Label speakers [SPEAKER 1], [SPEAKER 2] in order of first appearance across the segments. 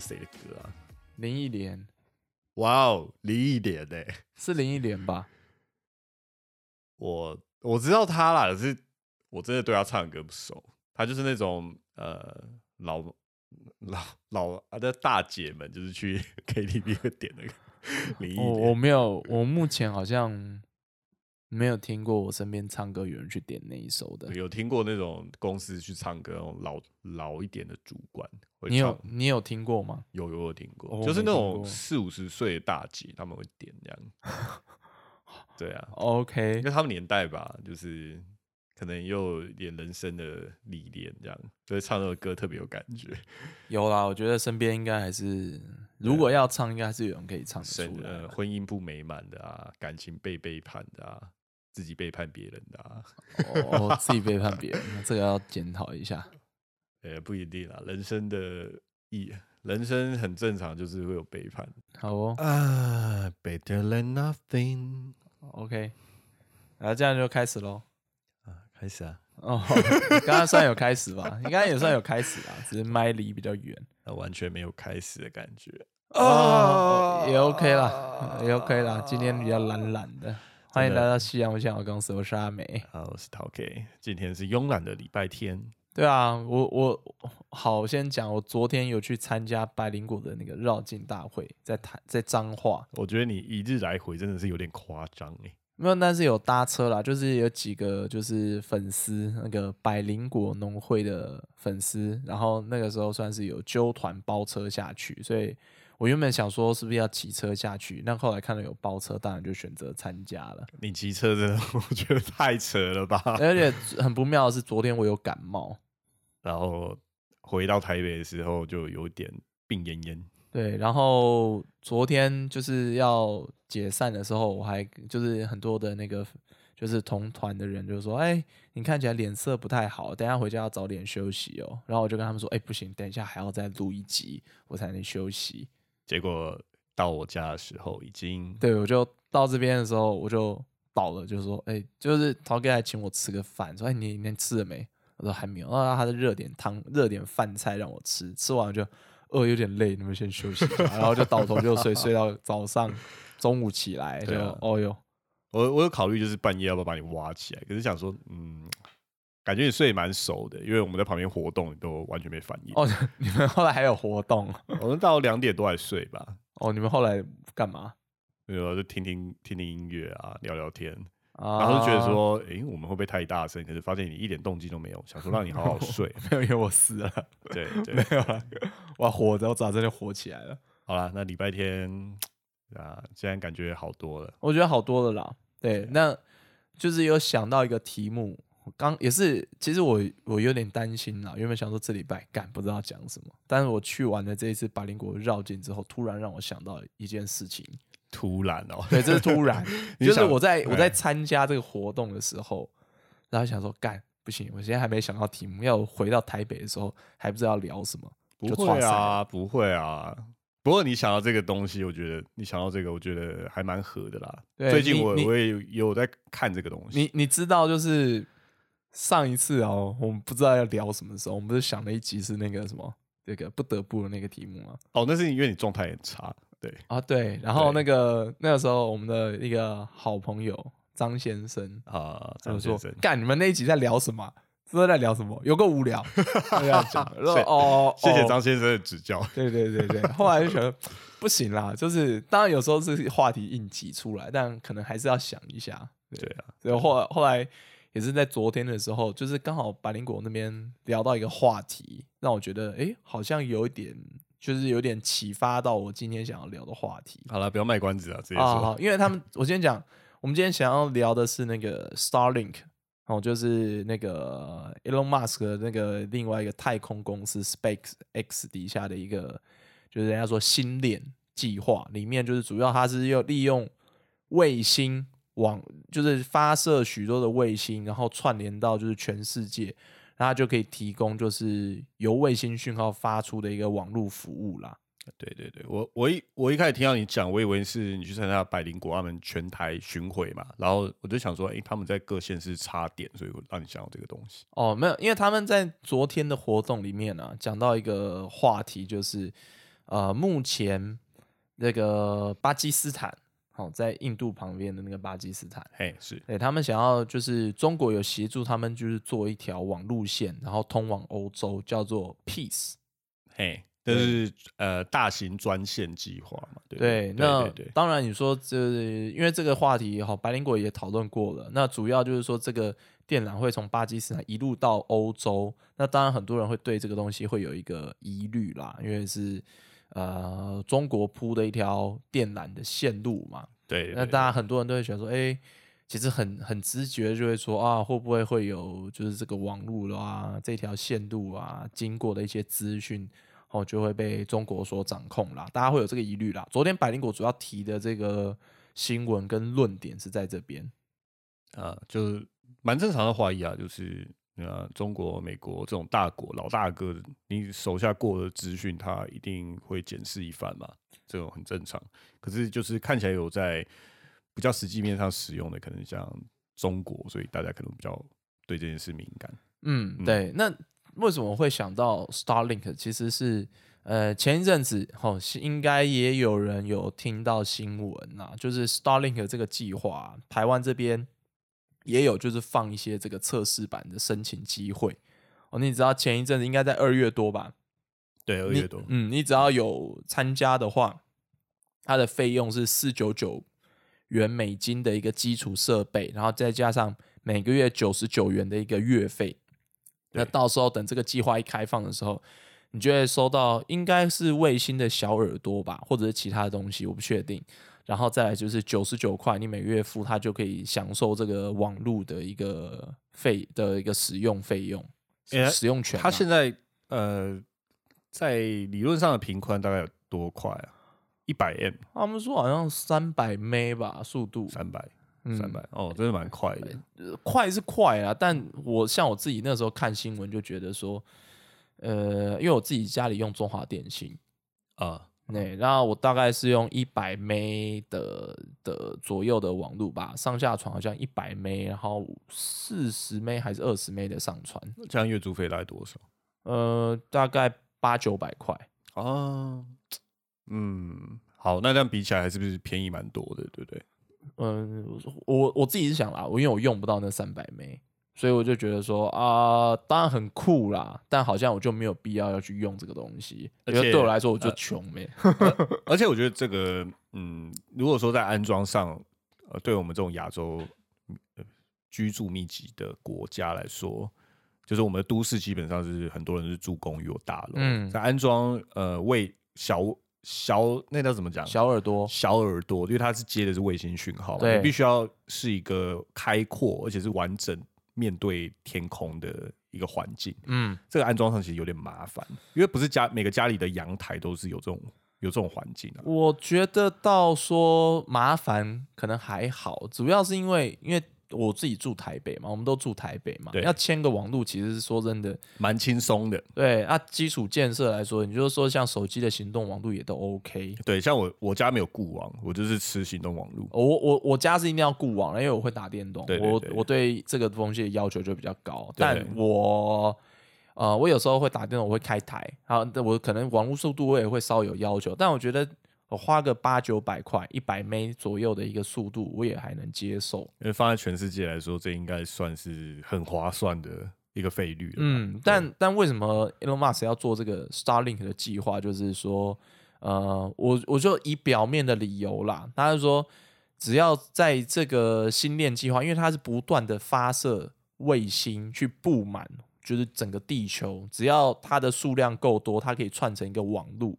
[SPEAKER 1] 是
[SPEAKER 2] 谁的歌啊？
[SPEAKER 1] 林忆莲
[SPEAKER 2] 哇哦，林忆莲呢？
[SPEAKER 1] 是林忆莲吧？
[SPEAKER 2] 我我知道他啦，可是我真的对他唱的歌不熟。他就是那种呃老老老啊的大姐们，就是去 KTV 会点那个林忆
[SPEAKER 1] 我我。没有，我目前好像没有听过我身边唱歌有人去点那一首的。
[SPEAKER 2] 有听过那种公司去唱歌，那种老老一点的主管
[SPEAKER 1] 你有，你有听过吗？
[SPEAKER 2] 有有有听过，
[SPEAKER 1] 哦
[SPEAKER 2] 就是那种四五十岁的大姐，他们会点这样。对啊
[SPEAKER 1] ，OK，因
[SPEAKER 2] 为他们年代吧，就是可能又有点人生的历练，这样，所以唱那首歌特别有感觉。
[SPEAKER 1] 有啦，我觉得身边应该还是，如果要唱，应该还是有人可以唱出来。
[SPEAKER 2] 呃婚姻不美满的啊，感情被背叛的啊，自己背叛别人的啊，
[SPEAKER 1] 哦，自己背叛别人，那这个要检讨一下。
[SPEAKER 2] 呃，不一定啦，人生的意，人生很正常，就是会有背叛
[SPEAKER 1] 好哦
[SPEAKER 2] 啊。Better than
[SPEAKER 1] nothing，OK，然后这样就开始喽。
[SPEAKER 2] 啊，开始啊，
[SPEAKER 1] 哦，刚刚算有开始吧？你刚刚也算有开始啦，只是麦离比较远。
[SPEAKER 2] 啊完全没有开始的感觉。
[SPEAKER 1] 哦，也 OK 啦，也 OK 啦。今天比较懒懒的，欢迎来到夕阳无限好公司，我是阿美。
[SPEAKER 2] 好，我是陶 K，今天是慵懒的礼拜天。
[SPEAKER 1] 对啊，我我好，我先讲，我昨天有去参加百灵果的那个绕境大会，在台在彰化，
[SPEAKER 2] 我觉得你一日来回真的是有点夸张哎。
[SPEAKER 1] 没有，但是有搭车啦，就是有几个就是粉丝，那个百灵果农会的粉丝，然后那个时候算是有揪团包车下去，所以我原本想说是不是要骑车下去，但后来看到有包车，当然就选择参加了。
[SPEAKER 2] 你骑车真的，我觉得太扯了吧。
[SPEAKER 1] 而且很不妙的是，昨天我有感冒，
[SPEAKER 2] 然后回到台北的时候就有点病恹恹。
[SPEAKER 1] 对，然后昨天就是要解散的时候，我还就是很多的那个就是同团的人就说：“哎，你看起来脸色不太好，等一下回家要早点休息哦。”然后我就跟他们说：“哎，不行，等一下还要再录一集，我才能休息。
[SPEAKER 2] 结果到我家的时候已经”
[SPEAKER 1] 对，我就到这边的时候我就倒了，就说：“哎，就是陶哥还请我吃个饭，说：‘哎，你你吃了没？’我说：‘还没有。’然后他的热点汤、热点饭菜让我吃，吃完我就。饿有点累，你们先休息一下，然后就倒头就睡，睡到早上，中午起来就
[SPEAKER 2] 啊
[SPEAKER 1] 哦哟，
[SPEAKER 2] 我我有考虑就是半夜要不要把你挖起来，可是想说嗯，感觉你睡得蛮熟的，因为我们在旁边活动你都完全没反应。
[SPEAKER 1] 哦，你们后来还有活动
[SPEAKER 2] 我们到两点多才睡吧，
[SPEAKER 1] 哦？你们后来干嘛？
[SPEAKER 2] 没有就听听听听音乐啊，聊聊天，
[SPEAKER 1] 啊
[SPEAKER 2] 然后就觉得说，诶，我们会不会太大声？可是发现你一点动静都没有，想说让你好好睡。
[SPEAKER 1] 没有，因为我死了，
[SPEAKER 2] 对对
[SPEAKER 1] 没，有了，我活着，我早上就活起来了，
[SPEAKER 2] 好了，那礼拜天啊，现在感觉好多了。
[SPEAKER 1] 我觉得好多了啦。对，那就是有想到一个题目，刚也是，其实我我有点担心啦，原本想说这礼拜干不知道讲什么，但是我去完了这一次百灵国绕境之后，突然让我想到一件事情。
[SPEAKER 2] 突然哦，
[SPEAKER 1] 对，这是突然，就是我在我在参加这个活动的时候，然后想说干不行，我现在还没想到题目，要回到台北的时候还不知道聊什么，
[SPEAKER 2] 不
[SPEAKER 1] 就
[SPEAKER 2] 会啊，不会啊。不过你想到这个东西，我觉得你想到这个，我觉得还蛮合的啦。最近我我也有有在看这个东西。
[SPEAKER 1] 你你知道，就是上一次哦，我们不知道要聊什么时候，我们不是想了一集是那个什么这个不得不的那个题目吗？
[SPEAKER 2] 哦，那是因为你状态很差。对，
[SPEAKER 1] 啊，对，然后那个那个时候我们的一个好朋友张先生
[SPEAKER 2] 啊，张先生：“
[SPEAKER 1] 干，你们那一集在聊什么是？不知道在聊什么，有个无聊。”就这样讲，哦，
[SPEAKER 2] 谢谢
[SPEAKER 1] 哦
[SPEAKER 2] 张先生的指教。
[SPEAKER 1] 对对对对，后来就觉得 不行啦，就是当然有时候是话题硬挤出来，但可能还是要想一下。
[SPEAKER 2] 对啊，
[SPEAKER 1] 所以后来后来也是在昨天的时候，就是刚好百灵果那边聊到一个话题，让我觉得诶好像有一点，就是有点启发到我今天想要聊的话题
[SPEAKER 2] 好了，不要卖关子啊，直接
[SPEAKER 1] 啊。
[SPEAKER 2] 说。
[SPEAKER 1] 好因为他们，我今天讲，我们今天想要聊的是那个 Starlink。哦，就是那个 Elon Musk 的那个另外一个太空公司 SpaceX 底下的一个，就是人家说星链计划里面，就是主要它是要利用卫星网，就是发射许多的卫星，然后串联到就是全世界，然后它就可以提供就是由卫星讯号发出的一个网络服务啦。
[SPEAKER 2] 对对对，我我一我一开始听到你讲，我以为是你去参加百灵国他们全台巡回嘛，然后我就想说，哎、他们在各县市插点，所以我让你想到这个东西。
[SPEAKER 1] 哦，没有，因为他们在昨天的活动里面呢、讲到一个话题，就是呃，目前那个巴基斯坦，好、在印度旁边的那个巴基斯坦，
[SPEAKER 2] 嘿，是
[SPEAKER 1] 对他们想要就是中国有协助他们，就是做一条网路线，然后通往欧洲，叫做 Peace。
[SPEAKER 2] 嘿，这是呃大型专线计划嘛？对
[SPEAKER 1] 对，
[SPEAKER 2] 对
[SPEAKER 1] 那
[SPEAKER 2] 对对
[SPEAKER 1] 当然你说这因为这个话题哈，白灵果也讨论过了。那主要就是说这个电缆会从巴基斯坦一路到欧洲，那当然很多人会对这个东西会有一个疑虑啦，因为是呃中国铺的一条电缆的线路嘛。
[SPEAKER 2] 对，
[SPEAKER 1] 那
[SPEAKER 2] 对
[SPEAKER 1] 大家很多人都会想说，哎、其实很很直觉就会说啊，会不会会有就是这个网路了啊，这条线路啊，经过的一些资讯哦，就会被中国所掌控啦，大家会有这个疑虑啦。昨天百灵果主要提的这个新闻跟论点是在这边，
[SPEAKER 2] 啊，就是蛮正常的怀疑啊，就是呃，中国、美国这种大国老大哥，你手下过的资讯，他一定会检视一番嘛，这种很正常。可是就是看起来有在比较实际面上使用的，可能像中国，所以大家可能比较对这件事敏感。
[SPEAKER 1] 嗯，
[SPEAKER 2] 嗯
[SPEAKER 1] 对。那为什么会想到 Starlink？其实是呃前一阵子哦，是应该也有人有听到新闻啦，就是 Starlink 这个计划，台湾这边也有就是放一些这个测试版的申请机会哦。你知道前一阵子应该在二月多吧？
[SPEAKER 2] 对，二月多，
[SPEAKER 1] 嗯，你只要有参加的话，它的费用是四九九元美金的一个基础设备，然后再加上每个月九十九元的一个月费。那到时候等这个计划一开放的时候，你就会收到应该是卫星的小耳朵吧，或者是其他的东西，我不确定。然后再来就是九十九块，你每月付，它就可以享受这个网络的一个费的一个使用费用、
[SPEAKER 2] 诶
[SPEAKER 1] 使用权啊。
[SPEAKER 2] 它现在呃，在理论上的频宽大概有多快啊？一百 M，
[SPEAKER 1] 他们说好像三百 m 吧，速度
[SPEAKER 2] 三百，
[SPEAKER 1] 嗯
[SPEAKER 2] 三百，哦，真的蛮快的。
[SPEAKER 1] 呃快是快啊，但我像我自己那时候看新闻就觉得说，呃，因为我自己家里用中华电信，
[SPEAKER 2] 啊，
[SPEAKER 1] 对，然后我大概是用一百 m 的的左右的网路吧，上下传好像一百 m 然后四十 m 还是二十 m 的上传，
[SPEAKER 2] 这样月租费大概多少？
[SPEAKER 1] 呃，大概八九百块。
[SPEAKER 2] 啊，嗯，好，那这样比起来，还是不是便宜蛮多的，对不对？
[SPEAKER 1] 嗯，我我自己是想啦，我因为我用不到那三百枚，所以我就觉得说啊、当然很酷啦，但好像我就没有必要要去用这个东西，因为
[SPEAKER 2] 而且
[SPEAKER 1] 对我来说我就
[SPEAKER 2] 呃
[SPEAKER 1] 穷没
[SPEAKER 2] 而且我觉得这个，嗯，如果说在安装上，呃，对我们这种亚洲、呃、居住密集的国家来说，就是我们的都市基本上是很多人是住公寓或大楼，
[SPEAKER 1] 嗯
[SPEAKER 2] 在安装呃卫小小那叫怎么讲？
[SPEAKER 1] 小耳朵，
[SPEAKER 2] 小耳朵，因为它是接的是卫星讯号你必须要是一个开阔而且是完整面对天空的一个环境。
[SPEAKER 1] 嗯，
[SPEAKER 2] 这个安装上其实有点麻烦，因为不是家每个家里的阳台都是有这种有这种环境啊。
[SPEAKER 1] 我觉得到说麻烦可能还好，主要是因为因为我自己住台北嘛，我们都住台北嘛，
[SPEAKER 2] 对
[SPEAKER 1] 要签个网路其实是说真的，
[SPEAKER 2] 蛮轻松的。
[SPEAKER 1] 对啊，基础建设来说，你就是说像手机的行动网路也都 OK。
[SPEAKER 2] 对，像我我家没有固网，我就是吃行动网路。
[SPEAKER 1] 我我我家是一定要固网的，因为我会打电动，我我对这个东西的要求就比较高。
[SPEAKER 2] 对
[SPEAKER 1] 但我呃，我有时候会打电动，我会开台，啊我可能网络速度我也会稍有要求，但我觉得我花个八九百块、一百枚左右的一个速度，我也还能接受。
[SPEAKER 2] 因为放在全世界来说，这应该算是很划算的一个费率了。
[SPEAKER 1] 嗯，但但为什么 Elon Musk 要做这个 Starlink 的计划？就是说，呃，我我就以表面的理由啦，他就说，只要在这个星链计划，因为它是不断的发射卫星去布满，就是整个地球，只要它的数量够多，它可以串成一个网路，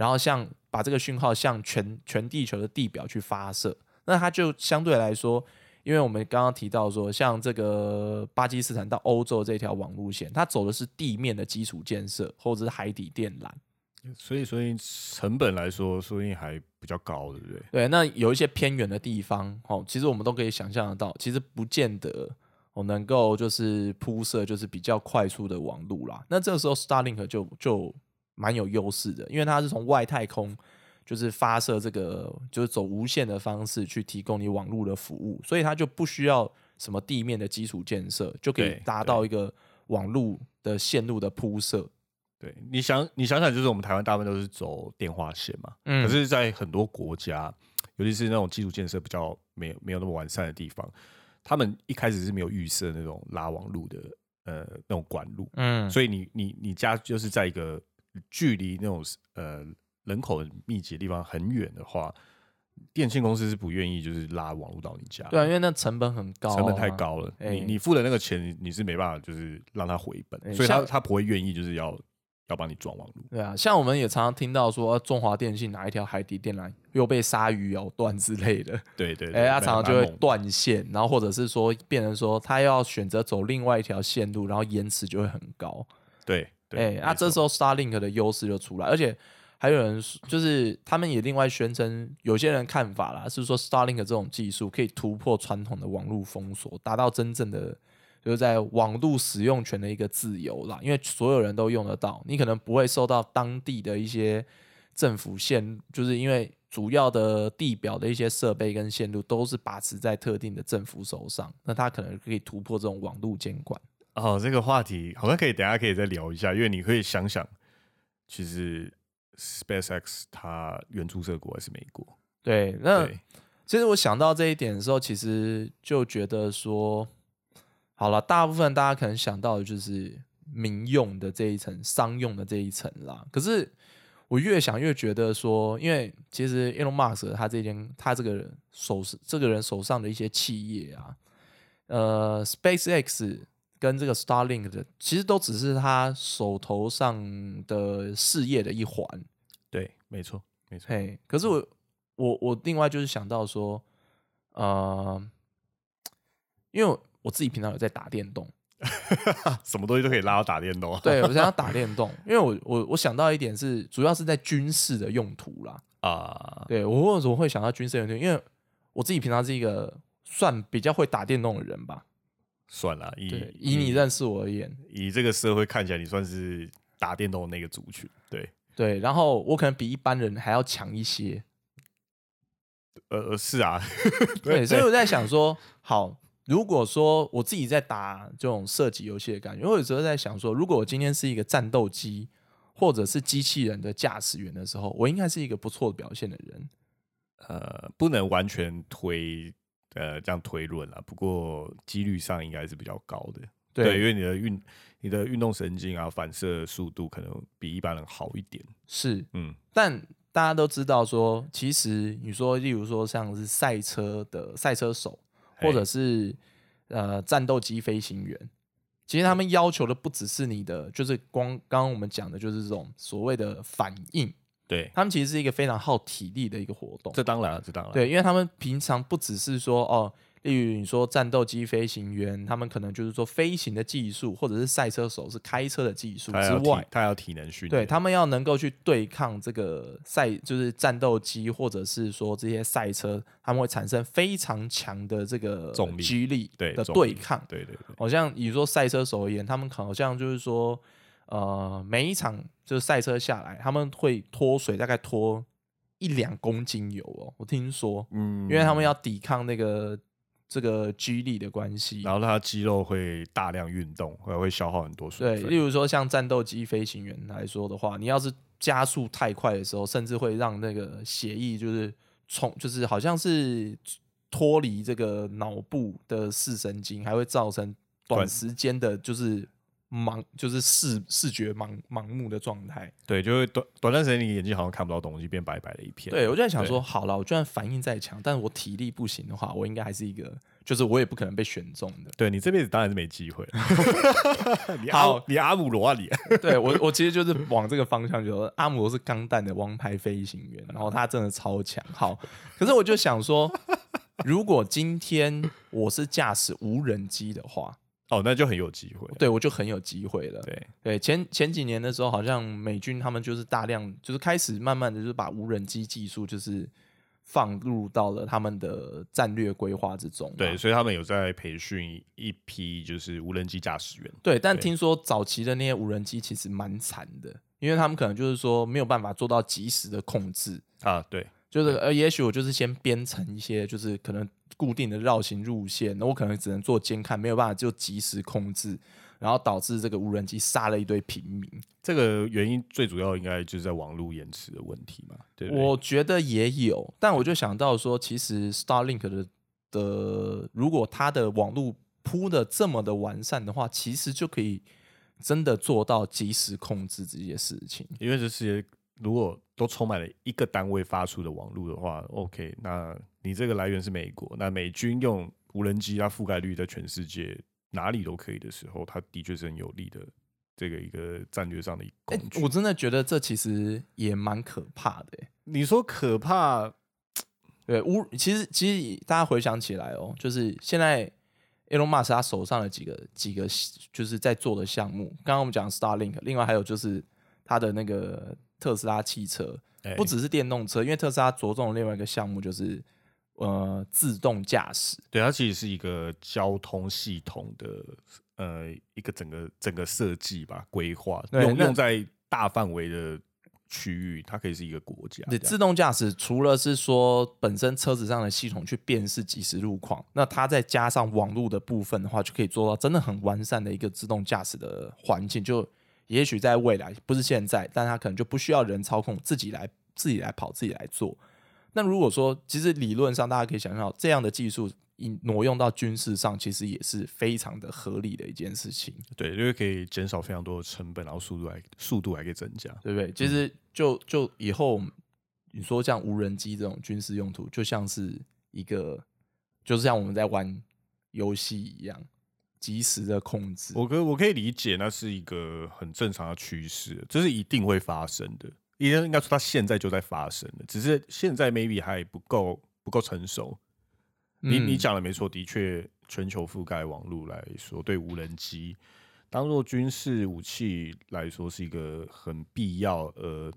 [SPEAKER 1] 然后像把这个讯号向全全地球的地表去发射，那它就相对来说。因为我们刚刚提到说，像这个巴基斯坦到欧洲这条网路线，它走的是地面的基础建设，或者是海底电缆。
[SPEAKER 2] 所以所以成本来说，说不定还比较高，对不对？
[SPEAKER 1] 对，那有一些偏远的地方，哦，其实我们都可以想象得到，其实不见得我能够就是铺设就是比较快速的网路啦。那这个时候 Starlink 就就蛮有优势的，因为它是从外太空就是发射这个就是走无线的方式去提供你网络的服务，所以它就不需要什么地面的基础建设，就可以
[SPEAKER 2] 对
[SPEAKER 1] 达到一个网络的线路的铺设。
[SPEAKER 2] 对，你想你想想，就是我们台湾大部分都是走电话线嘛，
[SPEAKER 1] 嗯。
[SPEAKER 2] 可是，在很多国家，尤其是那种基础建设比较没有没有那么完善的地方，他们一开始是没有预设那种拉网路的呃那种管路，
[SPEAKER 1] 嗯，
[SPEAKER 2] 所以你你你家就是在一个距离那种呃人口密集的地方很远的话，电信公司是不愿意就是拉网络到你家，
[SPEAKER 1] 对啊，因为那成本很高、
[SPEAKER 2] 成本太。高了，
[SPEAKER 1] 哎
[SPEAKER 2] 你你付的那个钱，你你是没办法就是让他回本，
[SPEAKER 1] 哎
[SPEAKER 2] 所以他
[SPEAKER 1] 像
[SPEAKER 2] 他不会愿意就是要要帮你装网络。
[SPEAKER 1] 对啊，像我们也常常听到说，中华电信哪一条海底电缆又被鲨鱼咬断之类的，
[SPEAKER 2] 对对
[SPEAKER 1] 哎、它常常就会断线，然后或者是说变成说他要选择走另外一条线路，然后延迟就会很高。
[SPEAKER 2] 对
[SPEAKER 1] 哎、
[SPEAKER 2] 对，
[SPEAKER 1] 那、这时
[SPEAKER 2] 候
[SPEAKER 1] 候 Starlink 的优势就出来，而且还有人说就是他们也另外宣称，有些人看法啦是说 Starlink 这种技术可以突破传统的网络封锁，达到真正的就是在网络使用权的一个自由啦，因为所有人都用得到，你可能不会受到当地的一些政府线，就是因为主要的地表的一些设备跟线路都是把持在特定的政府手上，那它可能可以突破这种网络监管。
[SPEAKER 2] 哦，这个话题好像可以等下可以再聊一下，因为你可以想想，其实 SpaceX 它原注册国还是美国，
[SPEAKER 1] 对，那
[SPEAKER 2] 对
[SPEAKER 1] 其实我想到这一点的时候，其实就觉得说，好了，大部分大家可能想到的就是民用的这一层、商用的这一层啦。可是我越想越觉得说，因为其实 Elon Musk 他这间他这个人手这个人手上的一些企业啊，呃，SpaceX 跟这个 Starlink 的，其实都只是他手头上的事业的一环。
[SPEAKER 2] 对，没错没错，
[SPEAKER 1] 嘿，可是我我我另外就是想到说，呃，因为我我自己平常有在打电动，
[SPEAKER 2] 什么东西都可以拉到打电动啊，
[SPEAKER 1] 对我想要打电动，因为我我我想到一点是，主要是在军事的用途啦。
[SPEAKER 2] 啊，
[SPEAKER 1] 对我为什么会想到军事用途？因为我自己平常是一个算比较会打电动的人吧。
[SPEAKER 2] 算了，以
[SPEAKER 1] 对，以你认识我而言，
[SPEAKER 2] 以这个社会看起来，你算是打电动的那个族群，对，
[SPEAKER 1] 对，然后我可能比一般人还要强一些。
[SPEAKER 2] 呃，是啊，
[SPEAKER 1] 对，所以我在想说，好，如果说我自己在打这种射击游戏的感觉，我有时候在想说，如果我今天是一个战斗机或者是机器人的驾驶员的时候，我应该是一个不错的表现的人。
[SPEAKER 2] 呃，不能完全推呃这样推论了，不过几率上应该是比较高的。对，因为你的运你的运动神经啊，反射速度可能比一般人好一点。
[SPEAKER 1] 是，
[SPEAKER 2] 嗯，
[SPEAKER 1] 但大家都知道说，其实你说，例如说像是赛车的赛车手，或者是呃战斗机飞行员，其实他们要求的不只是你的，就是光刚刚我们讲的，就是这种所谓的反应，
[SPEAKER 2] 对，
[SPEAKER 1] 他们其实是一个非常耗体力的一个活动。
[SPEAKER 2] 这当然了，这当然。
[SPEAKER 1] 对，因为他们平常不只是说哦，例如你说战斗机飞行员，他们可能就是说飞行的技术，或者是赛车手是开车的技术之外，
[SPEAKER 2] 他要体能训练，
[SPEAKER 1] 对他们要能够去对抗这个赛，就是战斗机或者是说这些赛车，他们会产生非常强的这个
[SPEAKER 2] 重力
[SPEAKER 1] 的
[SPEAKER 2] 对
[SPEAKER 1] 抗。
[SPEAKER 2] 对对对，
[SPEAKER 1] 好像以说赛车手而言，他们好像就是说，呃，每一场就是赛车下来，他们会脱水，大概脱一两公斤油哦。我听说，
[SPEAKER 2] 嗯
[SPEAKER 1] 因为他们要抵抗那个这个 G 力的关系。
[SPEAKER 2] 然后他肌肉会大量运动，会会消耗很多水
[SPEAKER 1] 对，
[SPEAKER 2] 分。
[SPEAKER 1] 例如说像战斗机飞行员来说的话，你要是加速太快的时候，甚至会让那个血液就是冲，就是好像是脱离这个脑部的视神经，还会造成短
[SPEAKER 2] 短
[SPEAKER 1] 时间的，就是盲，就是视视觉盲盲目的状态。
[SPEAKER 2] 对，就会短短暂时间你眼睛好像看不到东西，变白白的一片。
[SPEAKER 1] 对我就在想
[SPEAKER 2] 对
[SPEAKER 1] 说，好了，我就算反应再强，但是我体力不行的话，我应该还是一个，就是我也不可能被选中的。
[SPEAKER 2] 对你这辈子当然是没机会。你阿
[SPEAKER 1] 好
[SPEAKER 2] 你阿姆罗啊你，
[SPEAKER 1] 对我，我其实就是往这个方向，就说阿姆罗是钢弹的王牌飞行员，然后他真的超强。好，可是我就想说，如果今天我是驾驶无人机的话，
[SPEAKER 2] 哦，那就很有机会。
[SPEAKER 1] 对我就很有机会了。
[SPEAKER 2] 对，
[SPEAKER 1] 对，前前几年的时候，好像美军他们就是大量，就是开始慢慢的就是把无人机技术就是放入到了他们的战略规划之中。
[SPEAKER 2] 对，所以他们有在培训一批就是无人机驾驶员。
[SPEAKER 1] 对，但听说早期的那些无人机其实蛮惨的，因为他们可能就是说没有办法做到及时的控制，
[SPEAKER 2] 啊，对，
[SPEAKER 1] 就是呃，也许我就是先编程一些，就是可能固定的绕行路线，那我可能只能做监看，没有办法就及时控制，然后导致这个无人机杀了一堆平民。
[SPEAKER 2] 这个原因最主要应该就是在网络延迟的问题嘛，对不对？
[SPEAKER 1] 我觉得也有，但我就想到说，其实 Starlink 的的，如果它的网络铺的这么的完善的话，其实就可以真的做到及时控制这些事情。
[SPEAKER 2] 因为这些如果都充满了一个单位发出的网络的话，OK，那你这个来源是美国，那美军用无人机，它覆盖率在全世界哪里都可以的时候，它的确是很有利的这个一个战略上的一个
[SPEAKER 1] 哎、
[SPEAKER 2] 工具。
[SPEAKER 1] 我真的觉得这其实也蛮可怕的、欸。
[SPEAKER 2] 你说可怕，
[SPEAKER 1] 对，无其实其实大家回想起来哦，就是现在 Elon Musk 他手上的几个几个就是在做的项目，刚刚我们讲 Starlink，另外还有就是他的那个特斯拉汽车，
[SPEAKER 2] 哎
[SPEAKER 1] 不只是电动车，因为特斯拉着重的另外一个项目就是呃自动驾驶。
[SPEAKER 2] 对它其实是一个交通系统的呃一个整个整个设计吧规划，用用在大范围的区域，它可以是一个国家这
[SPEAKER 1] 对，自动驾驶除了是说本身车子上的系统去辨识即时路况，那它再加上网络的部分的话，就可以做到真的很完善的一个自动驾驶的环境。就也许在未来不是现在，但它可能就不需要人操控，自己来自己来跑，自己来做。那如果说其实理论上大家可以想象到，这样的技术引挪用到军事上，其实也是非常的合理的一件事情。
[SPEAKER 2] 对，因为可以减少非常多的成本，然后速度还速度还可以增加。
[SPEAKER 1] 对不对？其实就就以后你说像无人机这种军事用途，就像是一个，就是像我们在玩游戏一样，及时的控制。
[SPEAKER 2] 我可我可以理解，那是一个很正常的趋势，这是一定会发生的。应该应该说，它现在就在发生了，只是现在 maybe 还不够不够成熟。你你
[SPEAKER 1] 嗯
[SPEAKER 2] 讲的没错，的确，全球覆盖网络来说，对无人机当做军事武器来说，是一个很必要呃，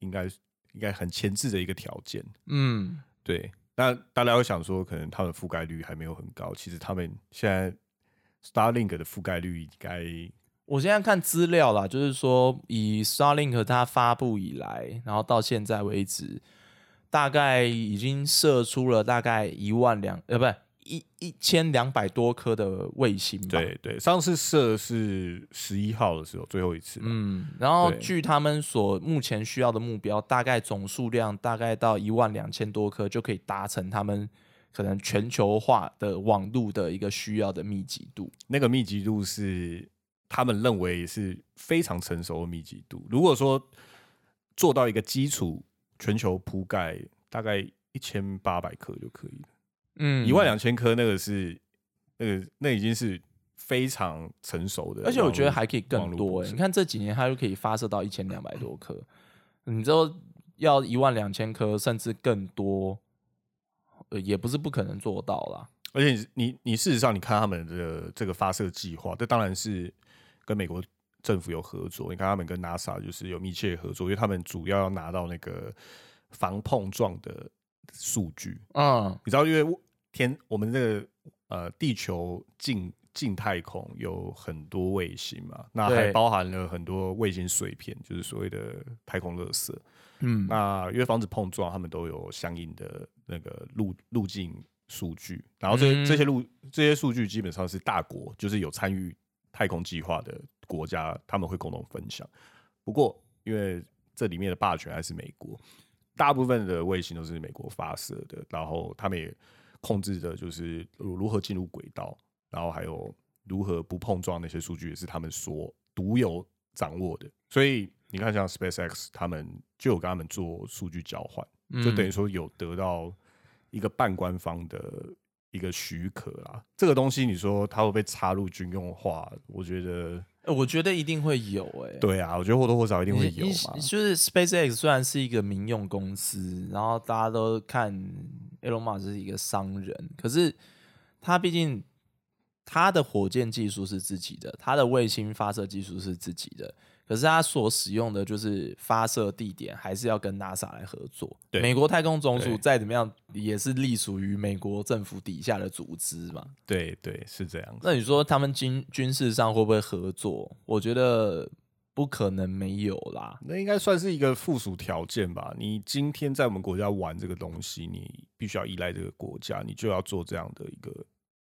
[SPEAKER 2] 应该应该很前置的一个条件。
[SPEAKER 1] 嗯，
[SPEAKER 2] 对，那大家会想说，可能他们覆盖率还没有很高，其实他们现在 Starlink 的覆盖率应该
[SPEAKER 1] 我现在看资料啦，就是说以 Starlink 它发布以来，然后到现在为止，大概已经射出了大概一万两呃，不是一一千两百多颗的卫星吧。
[SPEAKER 2] 对对，上次射是十一号的时候，最后一次。
[SPEAKER 1] 嗯，然后
[SPEAKER 2] 对
[SPEAKER 1] 据他们所目前需要的目标，大概总数量大概到一万两千多颗，就可以达成他们可能全球化的网络的一个需要的密集度。
[SPEAKER 2] 那个密集度是他们认为是非常成熟的密集度。如果说做到一个基础全球铺盖，大概一千八百颗就可以了。
[SPEAKER 1] 嗯
[SPEAKER 2] 一万两千颗那个是那个那已经是非常成熟的，
[SPEAKER 1] 而且我觉得还可以更多、欸。你看这几年它就可以发射到一千两百多颗，你知道要一万两千颗甚至更多，呃，也不是不可能做到啦。
[SPEAKER 2] 而且你你事实上你看他们的这个发射计划，这当然是跟美国政府有合作。你看他们跟 NASA 就是有密切合作，因为他们主要要拿到那个防碰撞的数据。
[SPEAKER 1] 嗯
[SPEAKER 2] 你知道，因为天我们这个呃地球近近太空有很多卫星嘛，那还包含了很多卫星碎片，就是所谓的太空垃圾。
[SPEAKER 1] 嗯，
[SPEAKER 2] 那因为防止碰撞，他们都有相应的那个路路径数据，然后这、
[SPEAKER 1] 嗯
[SPEAKER 2] 这些路这些数据基本上是大国，就是有参与太空计划的国家，他们会共同分享。不过，因为这里面的霸权还是美国，大部分的卫星都是美国发射的，然后他们也控制着就是如如何进入轨道，然后还有如何不碰撞那些数据也是他们所独有掌握的。所以你看，像 SpaceX 他们就有跟他们做数据交换，就等于
[SPEAKER 1] 嗯
[SPEAKER 2] 说有得到一个半官方的一个许可啦。这个东西你说它会被插入军用化，我觉得
[SPEAKER 1] 呃我觉得一定会有诶、欸。
[SPEAKER 2] 对啊，我觉得或多或少一定会有嘛。
[SPEAKER 1] 就是 SpaceX 虽然是一个民用公司，然后大家都看 Elon Musk 是一个商人，可是他毕竟他的火箭技术是自己的，他的卫星发射技术是自己的，可是它所使用的就是发射地点还是要跟 NASA 来合作。
[SPEAKER 2] 对
[SPEAKER 1] 美国太空总署再怎么样也是隶属于美国政府底下的组织嘛。
[SPEAKER 2] 对对是这样。
[SPEAKER 1] 那你说他们军军事上会不会合作？我觉得不可能没有啦。
[SPEAKER 2] 那应该算是一个附属条件吧。你今天在我们国家玩这个东西，你必须要依赖这个国家，你就要做这样的一个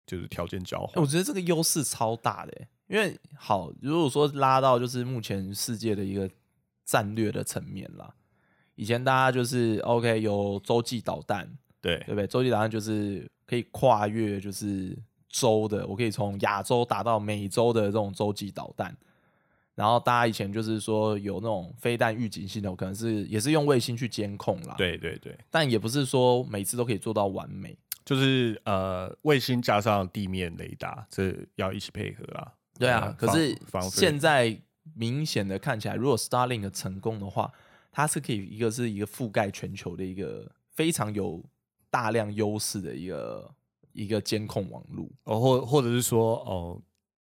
[SPEAKER 2] 就是条件交换。
[SPEAKER 1] 我觉得这个优势超大的欸、因为好，如果说拉到就是目前世界的一个战略的层面啦，以前大家就是 OK 有洲际导弹，
[SPEAKER 2] 对
[SPEAKER 1] 对不对？洲际导弹就是可以跨越就是洲的，我可以从亚洲打到美洲的这种洲际导弹。然后大家以前就是说有那种飞弹预警系统，可能是也是用卫星去监控啦，，
[SPEAKER 2] 对对对，
[SPEAKER 1] 但也不是说每次都可以做到完美。
[SPEAKER 2] 就是呃卫星加上地面雷达，这要一起配合啦。
[SPEAKER 1] 对啊可是现在明显的看起来，如果 Starlink 成功的话，它是可以一个是一个覆盖全球的一个非常有大量优势的一个一个监控网络。
[SPEAKER 2] 哦，或或者是说哦，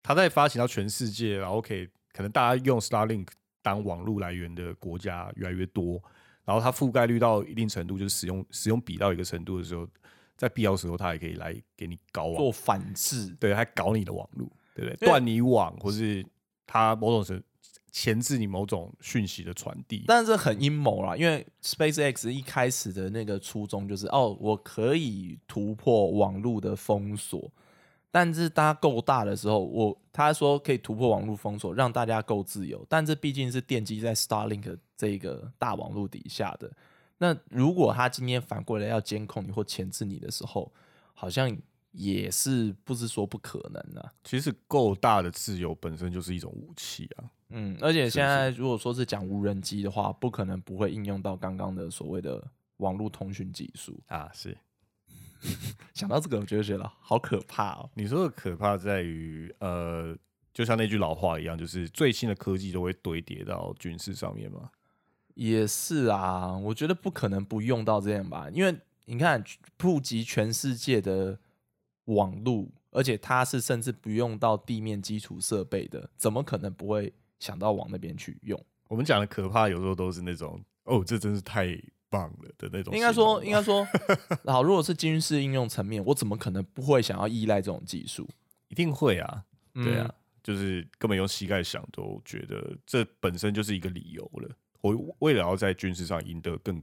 [SPEAKER 2] 它在发行到全世界，然后可以可能大家用 Starlink 当网络来源的国家越来越多，然后它覆盖率到一定程度，就是使用使用比到一个程度的时候，在必要时候，它也可以来给你搞网
[SPEAKER 1] 做反制，
[SPEAKER 2] 对，还搞你的网络，对不对？
[SPEAKER 1] 对
[SPEAKER 2] 断你网，或是他某种程钳制你某种讯息的传递。
[SPEAKER 1] 但是这很阴谋啦，因为 SpaceX 一开始的那个初衷就是哦，我可以突破网络的封锁，但是大家够大的时候，我他说可以突破网络封锁，让大家够自由，但这毕竟是奠基在 Starlink 这个大网络底下的。那如果他今天反过来要监控你或钳制你的时候，好像也是不是说不可能啊。
[SPEAKER 2] 其实够大的自由本身就是一种武器啊。
[SPEAKER 1] 嗯，而且现在如果说是讲无人机的话，不可能不会应用到刚刚的所谓的网络通讯技术。
[SPEAKER 2] 啊，是
[SPEAKER 1] 想到这个，我就觉得好可怕哦。
[SPEAKER 2] 你说的可怕在于，呃，就像那句老话一样，就是最新的科技都会堆叠到军事上面嘛。
[SPEAKER 1] 也是啊，我觉得不可能不用到这样吧，因为你看普及全世界的网络，而且它是甚至不用到地面基础设备的，怎么可能不会想到往那边去用？
[SPEAKER 2] 我们讲的可怕，有时候都是那种哦，这真是太棒了的那种。
[SPEAKER 1] 应该说，应该说，好，如果是军事应用层面，我怎么可能不会想要依赖这种技术？
[SPEAKER 2] 一定会啊，对啊，
[SPEAKER 1] 嗯
[SPEAKER 2] 就是根本用膝盖想都觉得这本身就是一个理由了。我为了要在军事上赢得更，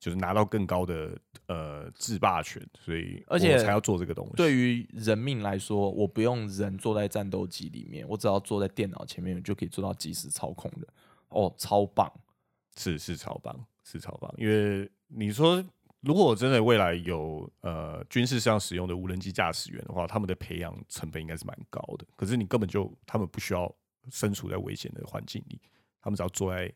[SPEAKER 2] 就是拿到更高的呃制霸权，所以
[SPEAKER 1] 而且
[SPEAKER 2] 才要做这个东西。
[SPEAKER 1] 对于人命来说，我不用人坐在战斗机里面，我只要坐在电脑前面，我就可以做到即时操控的。哦，超棒！
[SPEAKER 2] 是是超棒，是超棒。因为你说，如果真的未来有呃军事上使用的无人机驾驶员的话，他们的培养成本应该是蛮高的。可是你根本就他们不需要身处在危险的环境里，他们只要坐在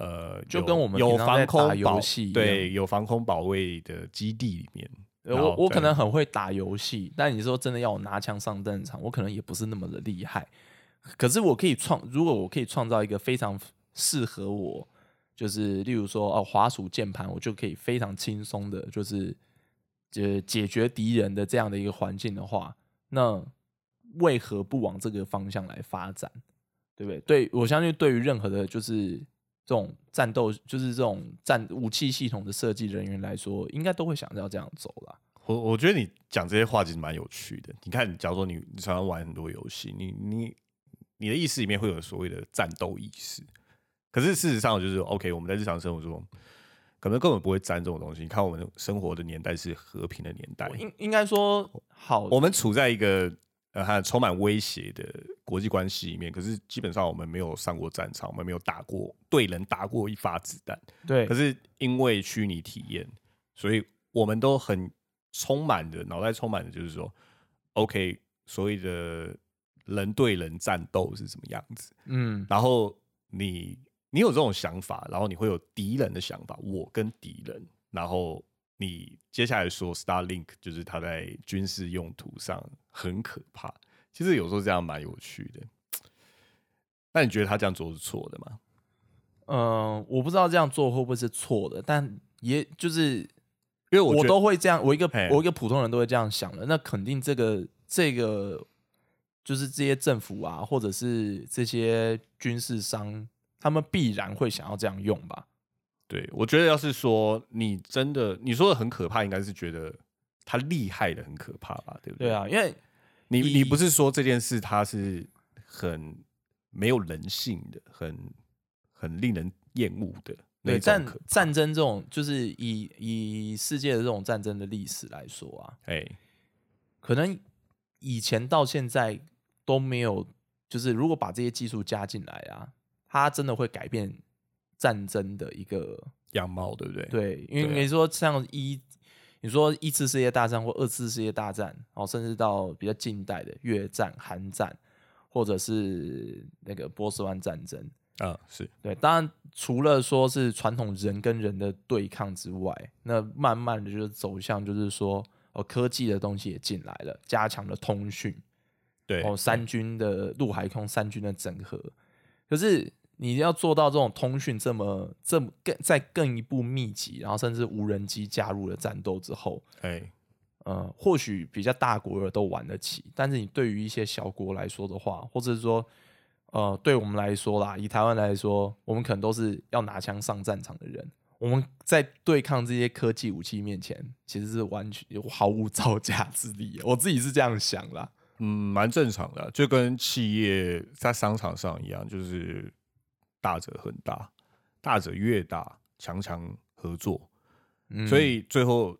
[SPEAKER 2] 呃
[SPEAKER 1] 就跟我们
[SPEAKER 2] 有防空
[SPEAKER 1] 打游戏
[SPEAKER 2] 对有防空保卫的基地里面。
[SPEAKER 1] 我我可能很会打游戏，但你说真的要我拿枪上战场，我可能也不是那么的厉害。可是我可以创，如果我可以创造一个非常适合我，就是例如说哦，滑鼠键盘，我就可以非常轻松的，就是解解决敌人的这样的一个环境的话，那为何不往这个方向来发展？对不对？对我相信，对于任何的，就是这种战斗，就是这种战武器系统的设计人员来说，应该都会想要这样走啦。
[SPEAKER 2] 我我觉得你讲这些话其实蛮有趣的。你看，假如说你你常常玩很多游戏，你你你的意识里面会有所谓的战斗意识，可是事实上就是 OK，我们在日常生活中可能根本不会沾这种东西。你看，我们生活的年代是和平的年代，
[SPEAKER 1] 应应该说好，
[SPEAKER 2] 我们处在一个呃还充满威胁的国际关系里面，可是基本上我们没有上过战场，我们没有打过对人打过一发子弹。
[SPEAKER 1] 对
[SPEAKER 2] 可是因为虚拟体验，所以我们都很充满的脑袋充满的就是说，OK，所谓的人对人战斗是什么样子？
[SPEAKER 1] 嗯
[SPEAKER 2] 然后你你有这种想法，然后你会有敌人的想法，我跟敌人，然后你接下来说 Starlink 就是它在军事用途上很可怕，其实有时候这样蛮有趣的。那你觉得他这样做是错的吗？
[SPEAKER 1] 嗯、呃我不知道这样做会不会是错的，但也就是
[SPEAKER 2] 因为我
[SPEAKER 1] 都会这样，我一个我一个普通人都会这样想的，那肯定这个这个就是这些政府啊，或者是这些军事商，他们必然会想要这样用吧？
[SPEAKER 2] 对，我觉得要是说你真的你说的很可怕，应该是觉得他厉害的很可怕吧，对不对？
[SPEAKER 1] 对啊，因为
[SPEAKER 2] 你你不是说这件事他是很没有人性的，很很令人厌恶的那
[SPEAKER 1] 对战战争这种，就是以以世界的这种战争的历史来说啊，
[SPEAKER 2] 哎，
[SPEAKER 1] 可能以前到现在都没有，就是如果把这些技术加进来啊，它真的会改变战争的一个
[SPEAKER 2] 样貌对不对？
[SPEAKER 1] 对，因为你说像一，你说一次世界大战或二次世界大战，哦，甚至到比较近代的越战、韩战，或者是那个波斯湾战争，
[SPEAKER 2] 啊，是
[SPEAKER 1] 对，当然除了说是传统人跟人的对抗之外，那慢慢的就是走向就是说，哦，科技的东西也进来了，加强了通讯，
[SPEAKER 2] 对
[SPEAKER 1] 哦，三军的陆海空三军的整合。可是你要做到这种通讯这么这么更再更一步密集，然后甚至无人机加入了战斗之后，
[SPEAKER 2] 哎，
[SPEAKER 1] 呃，或许比较大国的都玩得起，但是你对于一些小国来说的话，或者是说，呃，对我们来说啦，以台湾来说，我们可能都是要拿枪上战场的人。我们在对抗这些科技武器面前，其实是完全毫无招架之力。我自己是这样想啦。
[SPEAKER 2] 嗯，蛮正常的啊，就跟企业在商场上一样，就是大者很大，大者越大，强强合作，
[SPEAKER 1] 嗯。
[SPEAKER 2] 所以最后，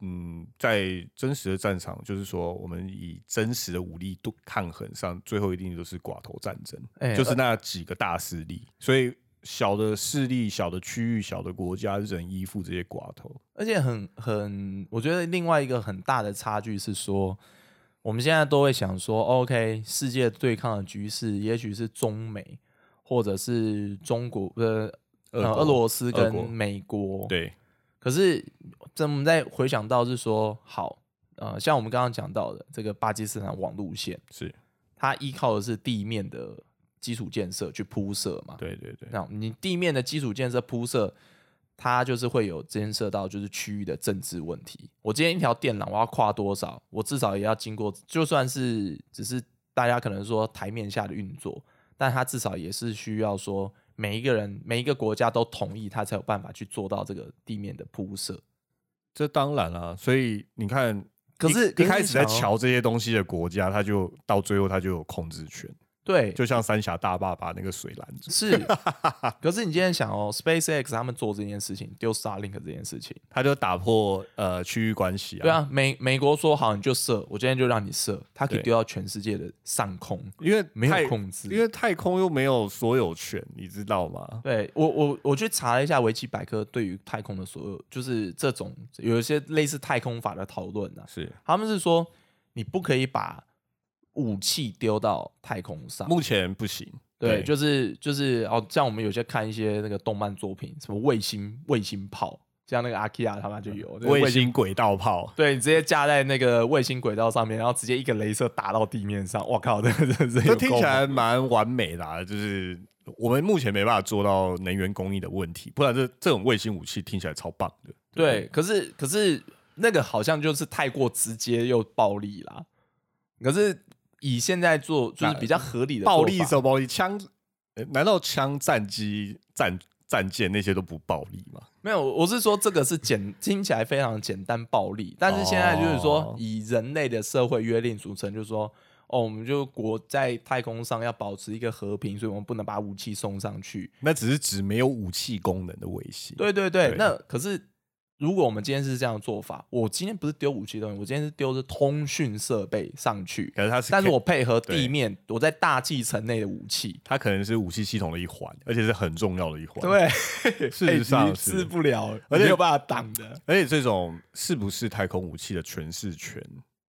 [SPEAKER 2] 嗯，在真实的战场，就是说我们以真实的武力度抗衡上，最后一定都是寡头战争，
[SPEAKER 1] 哎
[SPEAKER 2] 就是那几个大势力，所以小的势力、小的区域、小的国家只能依附这些寡头。
[SPEAKER 1] 而且很很，我觉得另外一个很大的差距是说，我们现在都会想说，OK，世界对抗的局势，也许是中美或者是中国呃
[SPEAKER 2] 俄国
[SPEAKER 1] 呃俄罗斯跟美国，。
[SPEAKER 2] 对，
[SPEAKER 1] 可是，这我们再回想到是说，好，呃，像我们刚刚讲到的这个巴基斯坦网路线，
[SPEAKER 2] 是，
[SPEAKER 1] 它依靠的是地面的基础建设去铺设嘛，
[SPEAKER 2] 对对对，
[SPEAKER 1] 那你地面的基础建设铺设，它就是会有牵涉到就是区域的政治问题。我今天一条电缆我要跨多少，我至少也要经过，就算是只是大家可能说台面下的运作，但他至少也是需要说每一个人每一个国家都同意，他才有办法去做到这个地面的铺设。
[SPEAKER 2] 这当然啦、所以你看，
[SPEAKER 1] 可是
[SPEAKER 2] 一一开始在瞧这些东西的国家，他就到最后他就有控制权，
[SPEAKER 1] 对，
[SPEAKER 2] 就像三峡大坝把那个水拦住，
[SPEAKER 1] 是。可是你今天想哦，SpaceX 他们做这件事情，丢 Starlink 这件事情。
[SPEAKER 2] 他就打破呃区域关系啊。
[SPEAKER 1] 对，啊，美美国说好你就射，我今天就让你射，它可以
[SPEAKER 2] 对
[SPEAKER 1] 丢到全世界的上空，
[SPEAKER 2] 因为
[SPEAKER 1] 没有控制。
[SPEAKER 2] 因为太空又没有所有权，你知道吗？
[SPEAKER 1] 对我我我去查了一下维基百科对于太空的所有，就是这种有一些类似太空法的讨论啊，
[SPEAKER 2] 是，
[SPEAKER 1] 他们是说你不可以把武器丢到太空上。
[SPEAKER 2] 目前不行。
[SPEAKER 1] 对，就是就是哦，像我们有些看一些那个动漫作品，什么卫星卫星炮，像那个阿基亚他们就有那个
[SPEAKER 2] 卫星轨道炮，
[SPEAKER 1] 对你直接架在那个卫星轨道上面，然后直接一个镭射打到地面上，我靠，这个真的是有
[SPEAKER 2] 这听起来蛮完美的、啊，就是我们目前没办法做到能源供应的问题，不然这这种卫星武器听起来超棒的。
[SPEAKER 1] 对，可是可是那个好像就是太过直接又暴力啦。可是以现在做就是比较合理的
[SPEAKER 2] 暴力暴力？枪？呃难道枪、战机、战战舰那些都不暴力吗？
[SPEAKER 1] 没有，我是说这个是简 听起来非常简单暴力，但是现在就是说
[SPEAKER 2] 哦
[SPEAKER 1] 以人类的社会约定组成，就是说哦，我们就国在太空上要保持一个和平，所以我们不能把武器送上去。
[SPEAKER 2] 那只是指没有武器功能的威胁。
[SPEAKER 1] 对对对，
[SPEAKER 2] 对
[SPEAKER 1] 那可是如果我们今天是这样的做法，我今天不是丢武器的东西，我今天是丢的通讯设备上去，
[SPEAKER 2] 可是它是，
[SPEAKER 1] 但是我配合地面，我在大气层内的武器。
[SPEAKER 2] 它可能是武器系统的一环，而且是很重要的一环。，
[SPEAKER 1] 对，
[SPEAKER 2] 事实上是
[SPEAKER 1] 治不了，
[SPEAKER 2] 而且
[SPEAKER 1] 没有办法挡的。
[SPEAKER 2] 而且这种是不是太空武器的诠释权，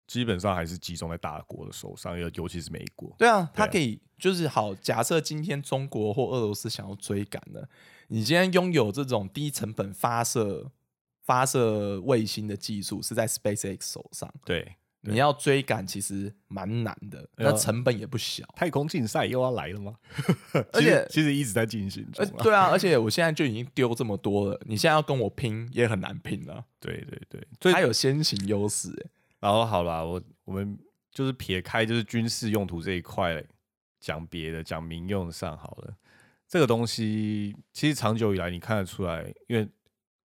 [SPEAKER 2] 基本上还是集中在大国的手上，尤尤其是美国。
[SPEAKER 1] 对啊，它可以就是好。假设今天中国或俄罗斯想要追赶呢，你今天拥有这种低成本发射发射卫星的技术是在 SpaceX 手上，
[SPEAKER 2] 对，
[SPEAKER 1] 你要追赶其实蛮难的，那成本也不小。
[SPEAKER 2] 太空竞赛又要来了吗？
[SPEAKER 1] 而且
[SPEAKER 2] 其实一直在进行中啊。
[SPEAKER 1] 对啊，而且我现在就已经丢这么多了，你现在要跟我拼也很难拼了。
[SPEAKER 2] 对对对，所以
[SPEAKER 1] 它有先行优势、欸，
[SPEAKER 2] 然后好啦，我我们就是撇开就是军事用途这一块讲别的，讲民用上好了。这个东西其实长久以来你看得出来，因为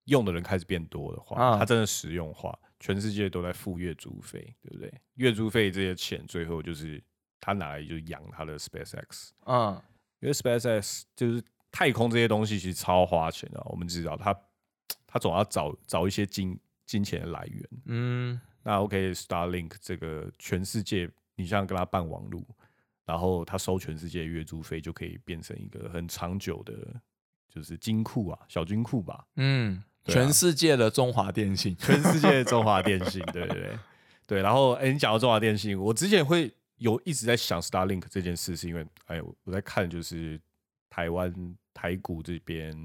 [SPEAKER 2] 用的人开始变多的话，
[SPEAKER 1] 啊
[SPEAKER 2] 它真的实用化，全世界都在付月租费，对不对？月租费这些钱最后就是他拿来就养他的 SpaceX，
[SPEAKER 1] 嗯，
[SPEAKER 2] 因为 SpaceX 就是太空这些东西其实超花钱的，我们知道他他总要找找一些金金钱的来源。
[SPEAKER 1] 嗯，
[SPEAKER 2] 那 OK，Starlink、这个全世界，你像跟他办网路，然后他收全世界月租费，就可以变成一个很长久的，就是金库啊，小金库吧，
[SPEAKER 1] 嗯，
[SPEAKER 2] 对啊
[SPEAKER 1] 全世界的中华电信，
[SPEAKER 2] 全世界的中华电信，对对对对。然后，哎、你讲到中华电信，我之前会有一直在想 Starlink 这件事，是因为，哎，我在看就是台湾台股这边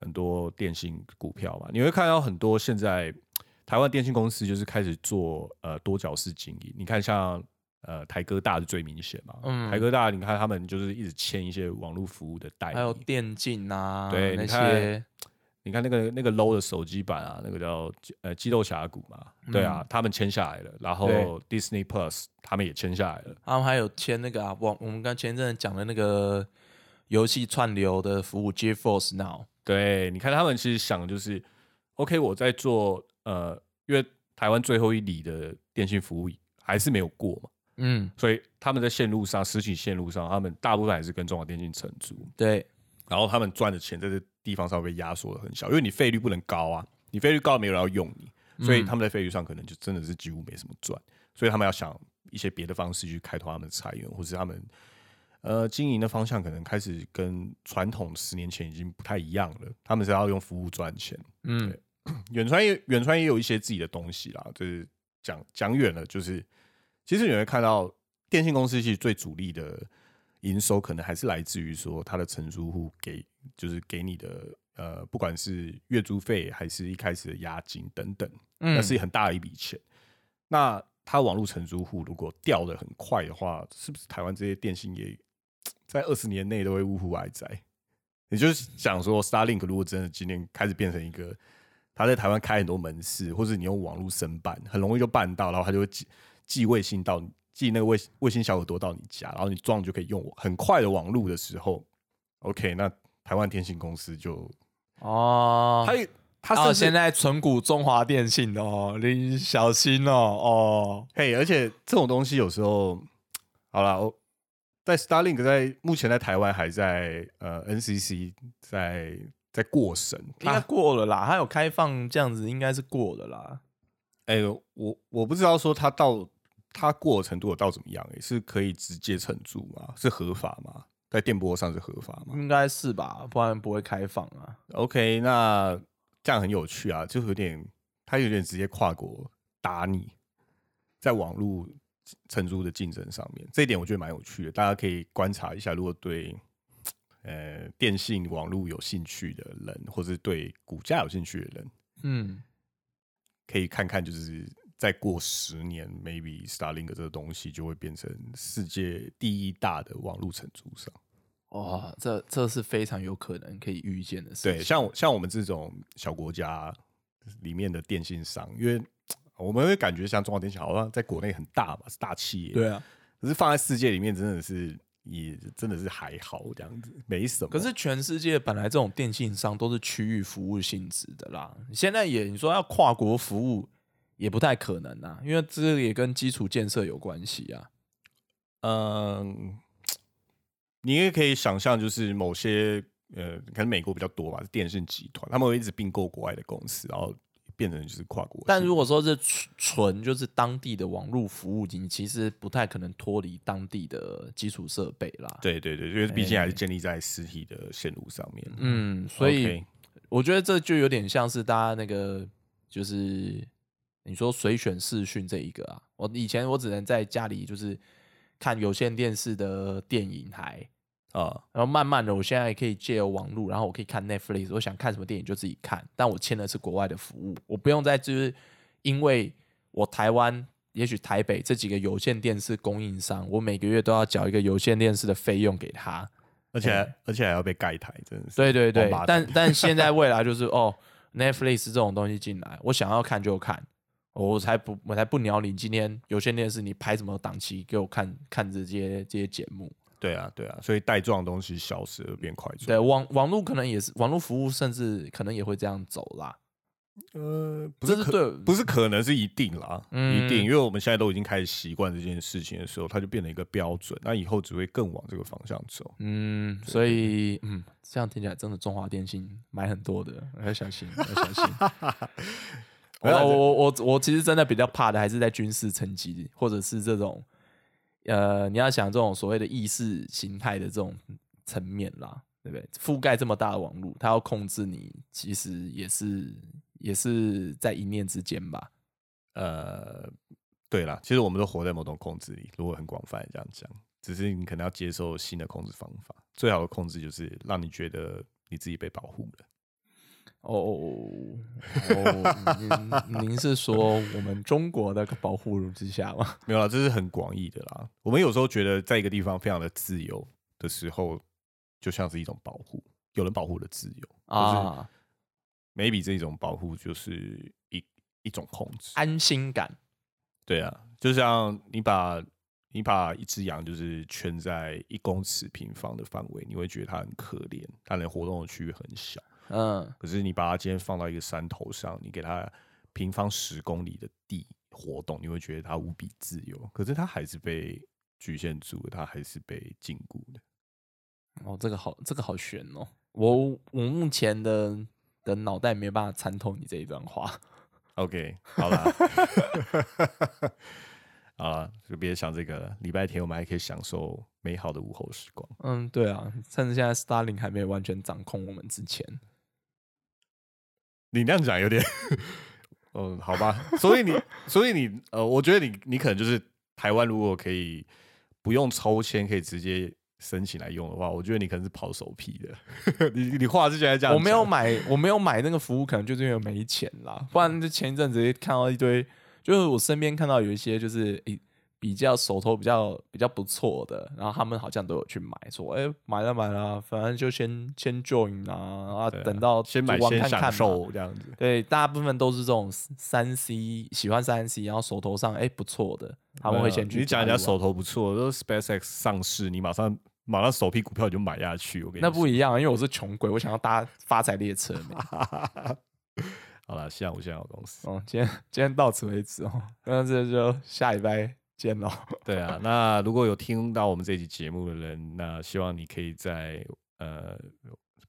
[SPEAKER 2] 很多电信股票嘛，你会看到很多现在台湾电信公司就是开始做呃多角式经营。你看像呃台哥大是最明显嘛，
[SPEAKER 1] 嗯
[SPEAKER 2] 台哥大你看他们就是一直签一些网络服务的代理，
[SPEAKER 1] 还有电竞啊，那
[SPEAKER 2] 对你看
[SPEAKER 1] 些，
[SPEAKER 2] 你看那个那个 low 的手机版啊，那个叫呃激斗峡谷嘛，对啊，他们签下来了，然后 Disney Plus 他们也签下来了，
[SPEAKER 1] 他们还有签那个啊，我我们刚前一阵讲的那个游戏串流的服务 GeForce Now，
[SPEAKER 2] 对，你看他们其实想的就是，OK，我在做呃，因为台湾最后一里的电信服务还是没有过嘛，
[SPEAKER 1] 嗯，
[SPEAKER 2] 所以他们在线路上，实体线路上，他们大部分还是跟中华电信承租，
[SPEAKER 1] 对，
[SPEAKER 2] 然后他们赚的钱在这地方上被压缩的很小，因为你费率不能高啊，你费率高没有人要用你，所以他们在费率上可能就真的是几乎没什么赚，所以他们要想一些别的方式去开拓他们的财源，或是他们呃经营的方向可能开始跟传统十年前已经不太一样了，他们是要用服务赚钱。
[SPEAKER 1] 嗯，
[SPEAKER 2] 远传也远传也有一些自己的东西啦，就是讲讲远了，就是其实你会看到电信公司其实最主力的营收可能还是来自于说它的承租户给就是给你的呃，不管是月租费还是一开始的押金等等，
[SPEAKER 1] 嗯
[SPEAKER 2] 那是很大的一笔钱。那它网络承租户如果掉的很快的话，是不是台湾这些电信业在二十年内都会呜呼哀哉？也就是想说，Starlink 如果真的今天开始变成一个，他在台湾开很多门市，或者你用网络申办，很容易就办到，然后他就会寄寄卫星到你寄那个卫卫星小耳朵到你家，然后你装就可以用很快的网络的时候，OK，那台湾电信公司就
[SPEAKER 1] 哦，
[SPEAKER 2] 他他
[SPEAKER 1] 哦，
[SPEAKER 2] 甚至
[SPEAKER 1] 现在存股中华电信哦，你小心哦，哦，
[SPEAKER 2] 嘿，而且这种东西有时候，好了，我在 Starlink 在目前在台湾还在呃 NCC 在在过审，
[SPEAKER 1] 应该过了啦，它有开放这样子，应该是过了啦。
[SPEAKER 2] 哎、我我不知道说它到它过的程度有到怎么样、欸，是可以直接承租吗？是合法吗？在电波上是合法吗
[SPEAKER 1] 应该是吧，不然不会开放啊。
[SPEAKER 2] ？OK，那这样很有趣啊，就有点它有点直接跨国打你，在网络承租的竞争上面，这一点我觉得蛮有趣的，大家可以观察一下。如果对呃电信网络有兴趣的人，或是对股价有兴趣的人，
[SPEAKER 1] 嗯，
[SPEAKER 2] 可以看看，就是再过十年，maybe Starlink 这个东西就会变成世界第一大的网络承租商。
[SPEAKER 1] 哇，这这是非常有可能可以预见的事情。
[SPEAKER 2] 对，像我像我们这种小国家里面的电信商，因为我们会感觉像中华电信好像在国内很大嘛，是大企业，
[SPEAKER 1] 对啊，
[SPEAKER 2] 可是放在世界里面真的是也真的是还好这样子，没什么。
[SPEAKER 1] 可是全世界本来这种电信商都是区域服务性质的啦，现在也你说要跨国服务也不太可能啊，因为这个也跟基础建设有关系啊。
[SPEAKER 2] 嗯，你也可以想象，就是某些呃，可能美国比较多吧，是电信集团，他们会一直并购国外的公司，然后变成就是跨国。
[SPEAKER 1] 但如果说是纯纯就是当地的网络服务，你其实不太可能脱离当地的基础设备啦。
[SPEAKER 2] 对对对，因为毕竟还是建立在实体的线路上面。
[SPEAKER 1] 嗯，所以我觉得这就有点像是大家那个，就是你说随选视讯这一个啊。我以前我只能在家里就是看有线电视的电影台，
[SPEAKER 2] 啊，
[SPEAKER 1] 然后慢慢的我现在可以借由网络，然后我可以看 Netflix，我想看什么电影就自己看，但我签的是国外的服务，我不用再就是因为我台湾也许台北这几个有线电视供应商，我每个月都要缴一个有线电视的费用给他。
[SPEAKER 2] 而且还而且还要被盖台，真的是。
[SPEAKER 1] 对对对，但但现在未来就是哦，Netflix 这种东西进来，我想要看就看，我才不我才不鸟你今天有线电视你拍什么档期给我看看这些这些节目。
[SPEAKER 2] 对啊，对啊，所以带状的东西消失了，变快
[SPEAKER 1] 对
[SPEAKER 2] 状。
[SPEAKER 1] 网网络可能也是网络服务，甚至可能也会这样走啦。
[SPEAKER 2] 呃，不是可
[SPEAKER 1] 对
[SPEAKER 2] 不是可能是一定啦，
[SPEAKER 1] 嗯
[SPEAKER 2] 一定，因为我们现在都已经开始习惯这件事情的时候，它就变成一个标准，那以后只会更往这个方向走。
[SPEAKER 1] 嗯，所以嗯，这样听起来真的中华电信买很多的，要小心，要小心。我我我我我其实真的比较怕的还是在军事层级，或者是这种呃，你要想这种所谓的意识形态的这种层面啦，对不对？覆盖这么大的网络，它要控制你，其实也是也是在一念之间吧。
[SPEAKER 2] 呃，对啦，其实我们都活在某种控制里，如果很广泛地这样讲，只是你可能要接受新的控制方法。最好的控制就是让你觉得你自己被保护了。
[SPEAKER 1] 哦哦，您您是说我们中国的保护之下吗？
[SPEAKER 2] 没有啦，这是很广义的啦。我们有时候觉得在一个地方非常的自由的时候，就像是一种保护，有人保护的自由
[SPEAKER 1] 啊
[SPEAKER 2] ，，maybe 这种保护就是一一种控制。
[SPEAKER 1] 安心感。
[SPEAKER 2] 对啊，就像你把你把一只羊就是圈在一公尺平方的范围，你会觉得它很可怜，它能活动的区域很小。
[SPEAKER 1] 嗯，
[SPEAKER 2] 可是你把它今天放到一个山头上，你给它平方十公里的地活动，你会觉得它无比自由。可是它还是被局限住了，它还是被禁锢的。
[SPEAKER 1] 哦，这个好，这个好悬哦。我我目前的的脑袋没有办法参透你这一段话。
[SPEAKER 2] OK，好了，就别想这个了。礼拜天我们还可以享受美好的午后时光。
[SPEAKER 1] 嗯，对啊，趁着现在 Starling 还没有完全掌控我们之前，
[SPEAKER 2] 你那样讲有点，嗯，好吧。所以你，所以你，呃，我觉得你，你可能就是台湾，如果可以不用抽签，可以直接申请来用的话，我觉得你可能是跑首批的。你你话是现在这样，
[SPEAKER 1] 我没有买，我没有买那个服务，可能就是因为没钱啦。不然就前一阵子看到一堆，就是我身边看到有一些就是诶、比较手头比较比较不错的，然后他们好像都有去买，说哎、买了买了，反正就先先 join 啊，啊等到
[SPEAKER 2] 先买先享受这样子。
[SPEAKER 1] 对，大部分都是这种三 C 喜欢三 C，然后手头上哎、不错的，他们会先去
[SPEAKER 2] 你讲人家手头不错，都 SpaceX 上市，你马上马上首批股票你就买下去。我跟你说
[SPEAKER 1] 那不一样，因为我是穷鬼，我想要搭发财列车没。
[SPEAKER 2] 好了，现在我现在有公司。
[SPEAKER 1] 哦，今天今天到此为止哦，那这就下礼拜见喽。
[SPEAKER 2] 对啊，那如果有听到我们这期节目的人，那希望你可以在呃，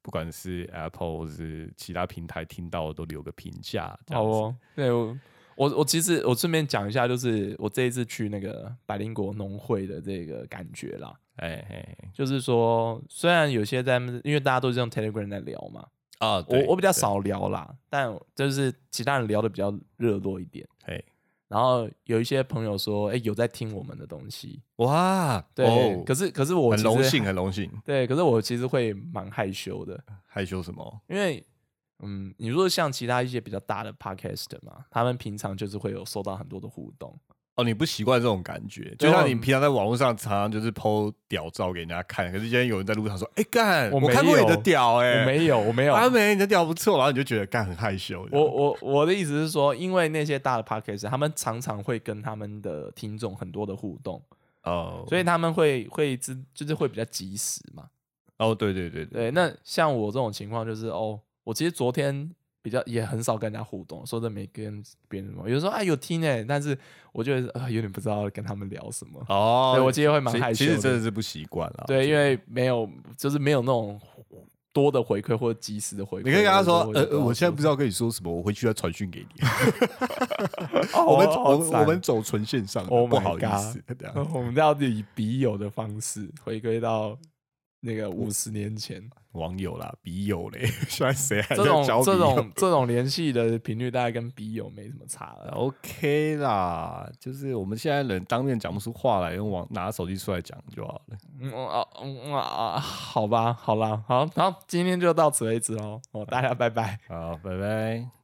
[SPEAKER 2] 不管是 Apple 或是其他平台听到的都留个评价。
[SPEAKER 1] 好哦，对我我我其实我顺便讲一下，就是我这一次去那个百灵国农会的这个感觉啦，
[SPEAKER 2] 哎哎
[SPEAKER 1] 就是说虽然有些在因为大家都是用 Telegram 在聊嘛，
[SPEAKER 2] 啊，
[SPEAKER 1] 我我比较，少聊啦，但就是其他人聊的比较热络一点。
[SPEAKER 2] 对哎，
[SPEAKER 1] 然后有一些朋友说，哎、有在听我们的东西，
[SPEAKER 2] 哇，
[SPEAKER 1] 对，
[SPEAKER 2] 哦
[SPEAKER 1] 可是可是我
[SPEAKER 2] 很荣幸，很荣幸。
[SPEAKER 1] 对，可是我其实会蛮害羞的，
[SPEAKER 2] 害羞什么？
[SPEAKER 1] 因为嗯，你说像其他一些比较大的 podcast 嘛，他们平常就是会有收到很多的互动，
[SPEAKER 2] 哦，你不习惯这种感觉，就像你平常在网络上常常就是 PO 屌照给人家看，可是今天有人在路上说：“哎、干，
[SPEAKER 1] 我
[SPEAKER 2] 看过你的
[SPEAKER 1] 有
[SPEAKER 2] 屌、哎，
[SPEAKER 1] 我没有，我没有。
[SPEAKER 2] 阿美，你的屌不错。”然后你就觉得干很害羞。
[SPEAKER 1] 我我我的意思是说，因为那些大的 podcast，他们常常会跟他们的听众很多的互动，
[SPEAKER 2] 哦，
[SPEAKER 1] 所以他们会会知就是会比较及时嘛。
[SPEAKER 2] 哦，对对对
[SPEAKER 1] 对，那像我这种情况就是哦，我其实昨天比较也很少跟人家互动，说真的没跟别人什么，有时候哎有听哎，但是我觉得呃有点不知道跟他们聊什么。
[SPEAKER 2] 哦，
[SPEAKER 1] 对我今天会蛮害羞的
[SPEAKER 2] 其实真的是不习惯了。
[SPEAKER 1] 对，因
[SPEAKER 2] 为
[SPEAKER 1] 为没有就是没有那种多的回馈或者及时的回馈。
[SPEAKER 2] 你可以跟他说：“呃，
[SPEAKER 1] 我就
[SPEAKER 2] 呃我现在不知
[SPEAKER 1] 道
[SPEAKER 2] 道跟你说什么，我回去要传讯给你。我们
[SPEAKER 1] 哦
[SPEAKER 2] 我们我们走纯线上的
[SPEAKER 1] ，Oh
[SPEAKER 2] 不好意思，
[SPEAKER 1] 我们要以笔友的方式回归到那个五十年前，
[SPEAKER 2] 网友啦，笔友嘞，现在谁还
[SPEAKER 1] 这种
[SPEAKER 2] 在交笔
[SPEAKER 1] 这种这种联系的频率，大概跟笔友没什么差了。
[SPEAKER 2] OK 啦，就是我们现在人当面讲不出话来，用网拿手机出来讲就好了。
[SPEAKER 1] 嗯啊嗯啊啊，好吧，好啦，好，好，今天就到此为止喽。哦，大家拜拜。
[SPEAKER 2] 好，拜拜。